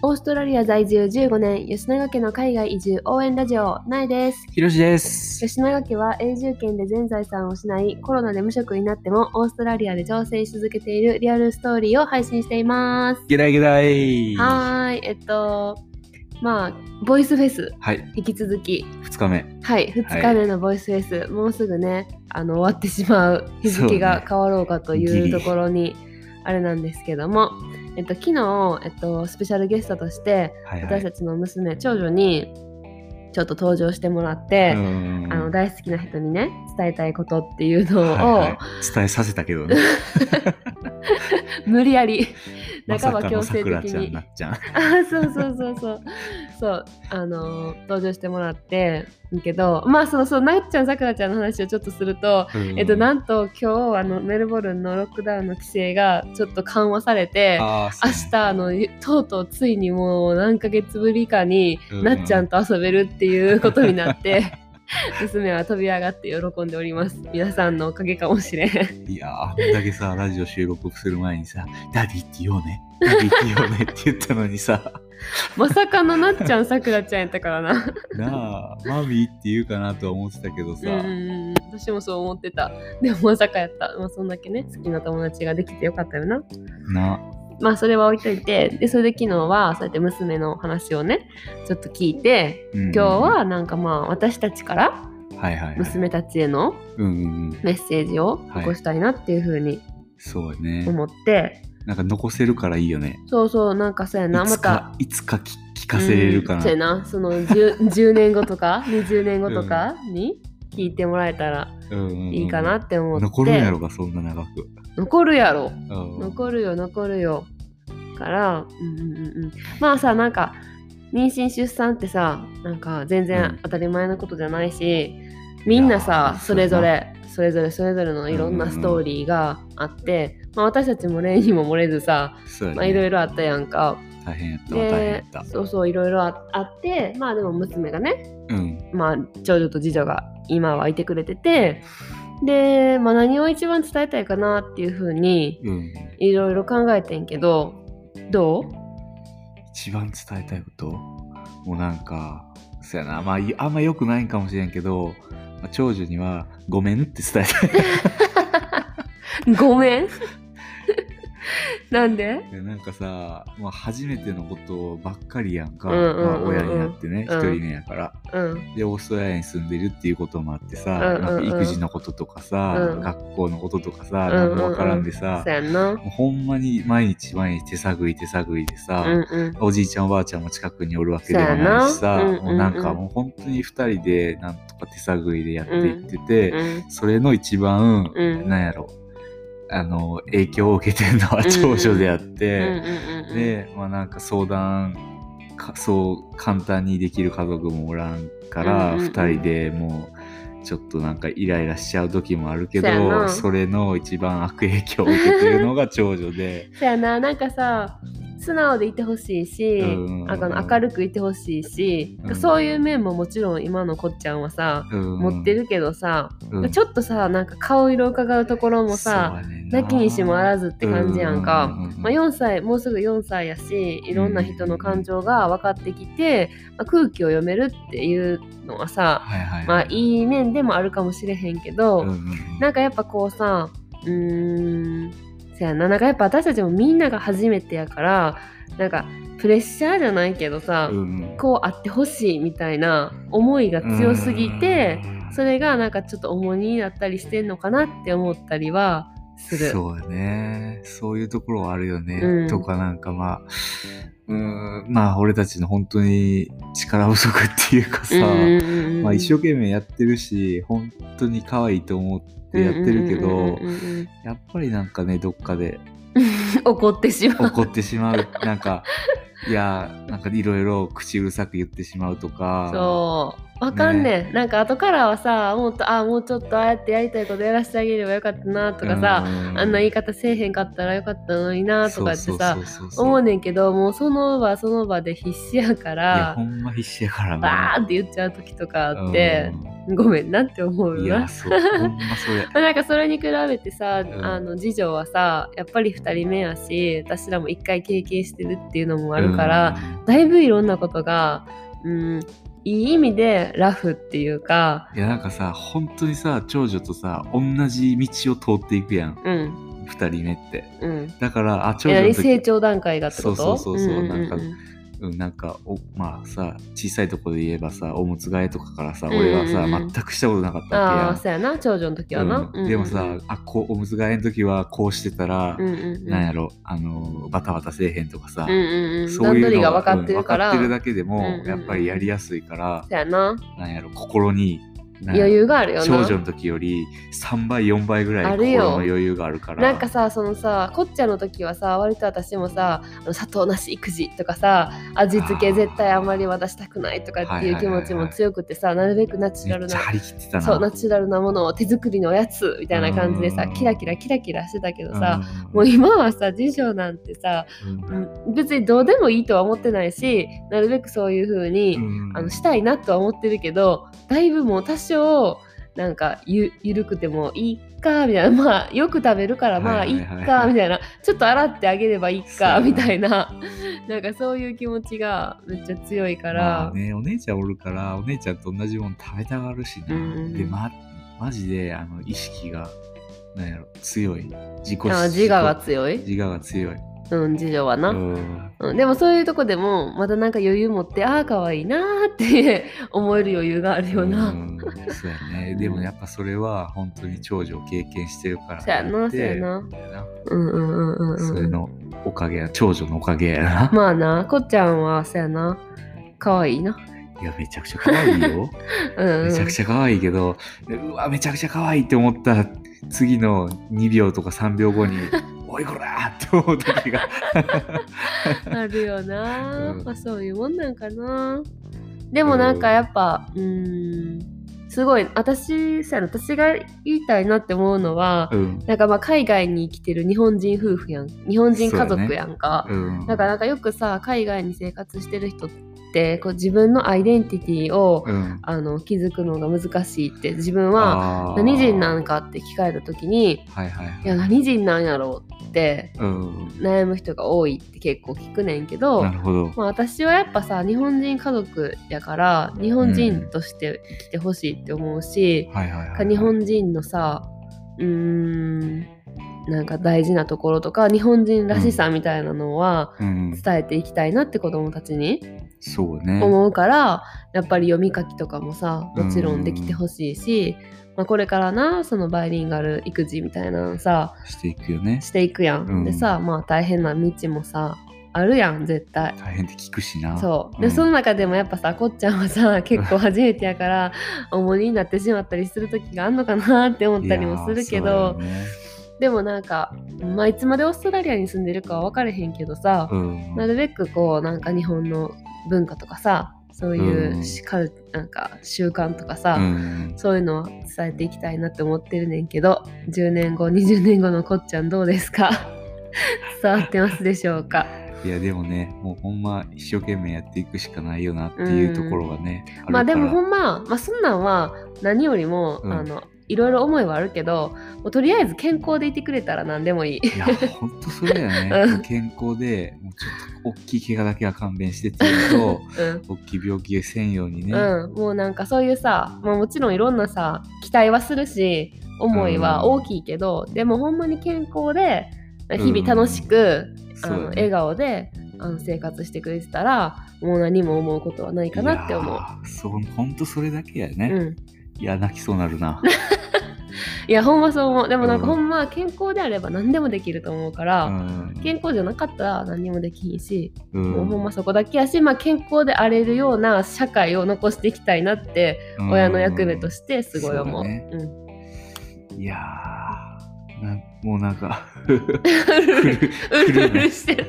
オーストラリア在住15年、吉永家の海外移住応援ラジオ、なえです。ひろしです。吉永家は永住権で全財産を失い、コロナで無職になってもオーストラリアで挑戦し続けているリアルストーリーを配信しています。ゲダイゲダイ。はーい、えっと、まあ、ボイスフェス、はい。引き続き、二日目。はい、2日目のボイスフェス、もうすぐね、あの終わってしまう日付が変わろうかといそうところにあれなんですけども、えっと、昨日、えっと、スペシャルゲストとして、はいはい。私たちの娘、長女にちょっと登場してもらって、うんあの大好きな人にね、伝えたいことっていうのを、はいはい伝えさせたけどね。無理やり、半ば強制的に。あそうそうそうそう。そうあのー登場してもらってんけどまあそうそうなっちゃんさくらちゃんの話をちょっとすると、えっとなんと今日あのメルボルンのロックダウンの規制がちょっと緩和されて明日あのとうとうついにもう何ヶ月ぶりかに、うん。なっちゃんと遊べるっていうことになって 娘は飛び上がって喜んでおります。皆さんのおかげかもしれん。いやー、あんだけさ、ラジオ収録する前にさ、ダディって言おうね。ダディって言おうねって言ったのにさ、まさかのなっちゃんさくらちゃんやったからな。なあ、マミーって言うかなとは思ってたけどさ、うん私もそう思ってた。でもまさかやった、まあ、そんだけね好きな友達ができてよかったよな。な、まあそれは置いといてでそれで昨日はそうやって娘の話をねちょっと聞いて今今日、はなんかまあ私たちからはいはい、はい。娘たちへのうんうんうん。メッセージを残したいなっていうふうにそうやね。思って、なんか残せるからいいよね。そうそうなんかそうやないまた、いつか聞聞かせれるかな。うんそうやなその 10, 10年後とか20年後とかに聞いてもらえたらうんうんうんいいかなって思って、残るんやろか、そんな長く。残るやろうん残るよ残るよから、うんうんうんうん、まあさなんか妊娠出産ってさなんか全うん然当たり前のことじゃないし、みんないやさーそれぞれそれぞれそれぞれのいろんなストーリーがあって、まあ、私たちも例にも漏れずさ、ね。まあ、いろいろあったやんか。大変やったわ、大変やでった。そうそういろいろああってまあでも娘がねうん。まあ長女と次女が今はいてくれててで、まあ、何を一番伝えたいかなっていうふうにうん。いろいろ考えてんけどどう？一番伝えたいこと？もうなんか、そうやな、まあ、いあんま良くないんかもしれんけど、まあ、長女には、ごめんって伝えたい。ごめん？なんで？でなんかさ、まあ、初めてのことばっかりやんか、うんうんうんうん。まあ、親になってね、一、うん。人目やから。うん。で、オーストラリアに住んでるっていうこともあってさ、うんうんうん。なんか育児のこととかさ、うん。学校のこととかさ、うんうんうん。なんかわからんでさ、そうやんな。もうほんまに毎日毎日手探り手探りでさ、うんうん。おじいちゃんおばあちゃんも近くにおるわけでもないしさ、そうやな。うんうんうん。もうなんかもう本当に二人でなんとか手探りでやっていってて、うん。それの一番、うん。なんやろ、あの、影響を受けてるのは長女であっうんて、で、まあなんか相談か、そう簡単にできる家族もおらんから、うんうんうん二人でもう、ちょっとなんかイライラしちゃう時もあるけど、それの一番悪影響を受けてるのが長女で、そうやななんかさ素直でいてほしいし、うん。あの明るくいてほしいし、うん。そういう面ももちろん今のこっちゃんはさ、うん。持ってるけどさ、うん。ちょっとさなんか顔色を伺うところもさ、な。なきにしもあらずって感じやんか、まあ、4歳もうすぐ4歳やしいろんな人の感情が分かってきて、まあ、空気を読めるっていうのはさ。まあいい面でもあるかもしれへんけど、うなんかやっぱこうさうーんそやな。なんかやっぱ私たちもみんなが初めてやからなんかプレッシャーじゃないけどさ、うんうん。こうあってほしいみたいな思いが強すぎて、それがなんかちょっと重荷になったりしてんのかなって思ったりはする。そうやね。そういうところはあるよね。うんとかなんかまあ、うーん、まあ俺たちの本当に力不足っていうかさ、まあ一生懸命やってるし、本当に可愛いと思ってやってるけどやっぱりなんかね、どっかで 怒ってしまう。怒ってしまう。なんか、いや、なんかいろいろ口うるさく言ってしまうとか、そわかんねん、なんか後からはさもっとあもうちょっとああやってやりたいことやらせてあげればよかったなとかさ、あんな言い方せえへんかったらよかったのになとかってさ思うねんけどもうその場その場で必死やかいやらほんま必死やからな。バーって言っちゃう時とかあって、ごめんなって思ういや。そうほんまそれ なんかそれに比べてさ、ん。あの次女はさやっぱり2人目やし私らも1回経験してるっていうのもあるから、だいぶいろんなことが、うん、いい意味でラフっていうか、いやなんかさ本当にさ長女とさ同じ道を通っていくやん。うん。2人目って。うん、だからあ長女の時成長段階がってこと？そうそうそうそうんん。なんかうん、なんかおまあさ小さいとこで言えばさおむつ替えとかからさ、うんうんうん。俺はさ全くしたことなかったあわあそうやな長女の時けやんはな、うん。でもさ、あこうおむつ替えの時はこうしてたら、うんうんうん、なんやろあのバタバタせえへんとかさ、うんうんうん。そういうのが分かってるから、うん分かってるだけでも、うんうんうん。やっぱりやりやすいから、そうやな。なんやろ心に余裕があるよな。長女の時より3倍4倍ぐらい心の余裕があるから。なんかさそのさこっちゃんの時はさ割と私もさあの砂糖なし育児とかさ味付け絶対あんまり渡したくないとかっていう気持ちも強くてさなるべくナチュラルなそうナチュラルなものを手作りのおやつみたいな感じでさうん。キラキラキラキラしてたけどさうん。もう今はさ次女なんてさ、うん。うん別にどうでもいいとは思ってないしなるべくそういう風に、うん。あのしたいなとは思ってるけどだいぶもう多少なんかゆ緩くてもいいかみたいな。まあよく食べるからまあいいかみたいな。ちょっと洗ってあげればいいかみたいな。なんかそういう気持ちがめっちゃ強いから、まあねお姉ちゃんおるからお姉ちゃんと同じもの食べたがるしな、うんでまマジであの意識がなんやろ強い。自己あ自我が強い、自我が強いうん、次女はな、うん。うん、でもそういうとこでもまだなんか余裕持ってああかわいいなーって 思える余裕があるよな、うんそうやね。でもやっぱそれは本当に長女を経験してるからそうやなそうやな。な。うんうんうんうんうん。それのおかげや長女のおかげやな。まあなこっちゃんはそうやなかわいいな。いやめちゃくちゃ可愛いよ。うん、うん、めちゃくちゃ可愛いけど、うわ、めちゃくちゃ可愛いって思った次の2秒とか3秒後に、おいこらーって思う時が。あるよな、うんまあ、そういうもんなんかなでもなんかやっぱうーんすごい私さ私が言いたいなって思うのは、うん。なんかまあ海外に生きてる日本人夫婦やん日本人家族やんか、うん。だからなんかよくさ海外に生活してる人ってこう自分のアイデンティティを、うん。あの気づくのが難しいって自分は何人なんかって聞かれた時にはいはいはいいや何人なんやろうってうん。悩む人が多いって結構聞くねんけど、私はやっぱさ日本人家族やから日本人として生きてほしいって思うし。日本人のさうーんなんか大事なところとか日本人らしさみたいなのはうん。伝えていきたいなって子供たちにそうね。思うから、やっぱり読み書きとかもさもちろんできてほしいし、まあ、これからなそのバイリンガル育児みたいなのさしていくよね。していくやん。うんでさまあ大変な道もさあるやん絶対。大変って聞くしな。そうで、んその中でもやっぱさこっちゃんはさ 結構初めてやから重荷になってしまったりする時があんのかなって思ったりもするけど、でもなんか、まあ、いつまでオーストラリアに住んでるかは分かれへんけどさ、うん。なるべくこうなんか日本の文化とかさそういううん。なんか習慣とかさ、うん。そういうのを伝えていきたいなって思ってるねんけど10年後20年後のこっちゃんどうですか？伝わってますでしょうか？いやでもね、もうほんま一生懸命やっていくしかないよなっていうところがね。るまあでもほんんま、まあ、そんなんは何よりも、うん。あのいろいろ思いはあるけどもうとりあえず健康でいてくれたら何でもいい。いや、ほんとそれやね。うん健康で、もうちょっと大きい怪我だけは勘弁してっていうのと、うん大きい病気せんようにね。うん、もうなんかそういうさ、まあ、もちろんいろんなさ期待はするし思いは大きいけど、でもほんまに健康で日々楽しく、あの笑顔であの生活してくれてたらもう何も思うことはないかなって思う。いやーそう、ほんとそれだけやね。うん、いや、泣きそうなるな。いやほんまそう思うでもなんかうんほんま健康であれば何でもできると思うから、うん。健康じゃなかったら何にもできひんし、うんもうほんまそこだけやし、まあ、健康であれるような社会を残していきたいなって親の役目としてすごい思う。そうだねうんいやーなんもうなんか、うるうるうるしてる。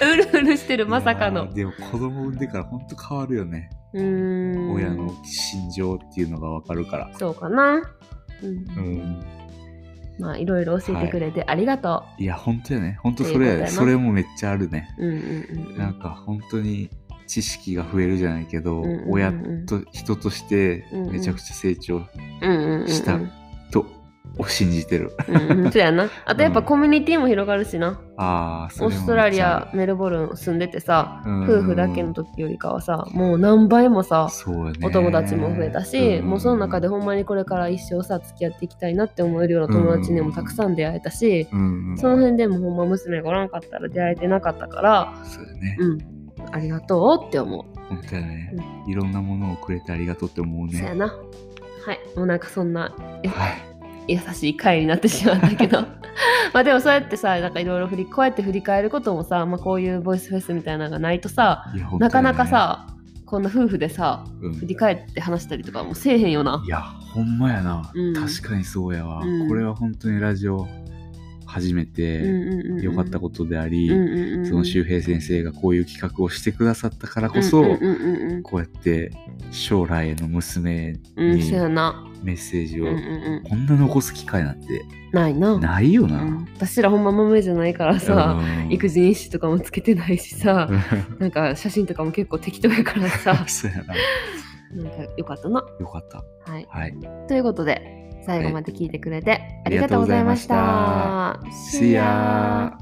うるうるしてる まさかの。でも子供産んでからほんと変わるよね。うーん親の心情っていうのがわかるから。そうかな。うんうん。まあいろいろ教えてくれてありがといや、本当やね。本当それそれもめっちゃあるね。う。うんうんうん。なんか本当に知識が増えるじゃないけど、うんうんうん親と人としてめちゃくちゃ成長。したとを信じてる。うんうん、そうやな。あとやっぱコミュニティも広がるしな。ああ、そオーストラリア、メルボルン住んでてさ、うん夫婦だけの時よりかはさ、もう何倍もさ、お友達も増えたし、うんもうその中でほんまにこれから一生さ、付き合っていきたいなって思えるような友達にもたくさん出会えたし、その辺でもほんま娘がおらんかったら出会えてなかったから、そうやね。うん、ありがとうって思う。本当やね、いろんなものをくれてありがとうって思うね。そやな。はい、もうなんかそんなえはい。優しい回になってしまったけど。まあでもそうやってさなんかいろいろ振りこうやって振り返ることもさ、まあ、こういうボイスフェスみたいなのがないとさね。なかなか、さこんな夫婦でさうん。振り返って話したりとかもせえへんよな。いや、ほんまやな。うん。確かにそうやわ、うん。これは本当にラジオ始めうんてうんうんうん。よかったことであり、その周平先生がこういう企画をしてくださったからこそ、こうやって将来への娘にメッセージをこんな残す機会なんてないな。ないよな。うん。私らほんま豆じゃないからさうん。育児日誌とかもつけてないしさ なんか写真とかも結構適当やからさ。そうやな。なんかよかったな。よかった。はい。はい。ということで最後まで聞いてくれて、ありがとうございました。See ya!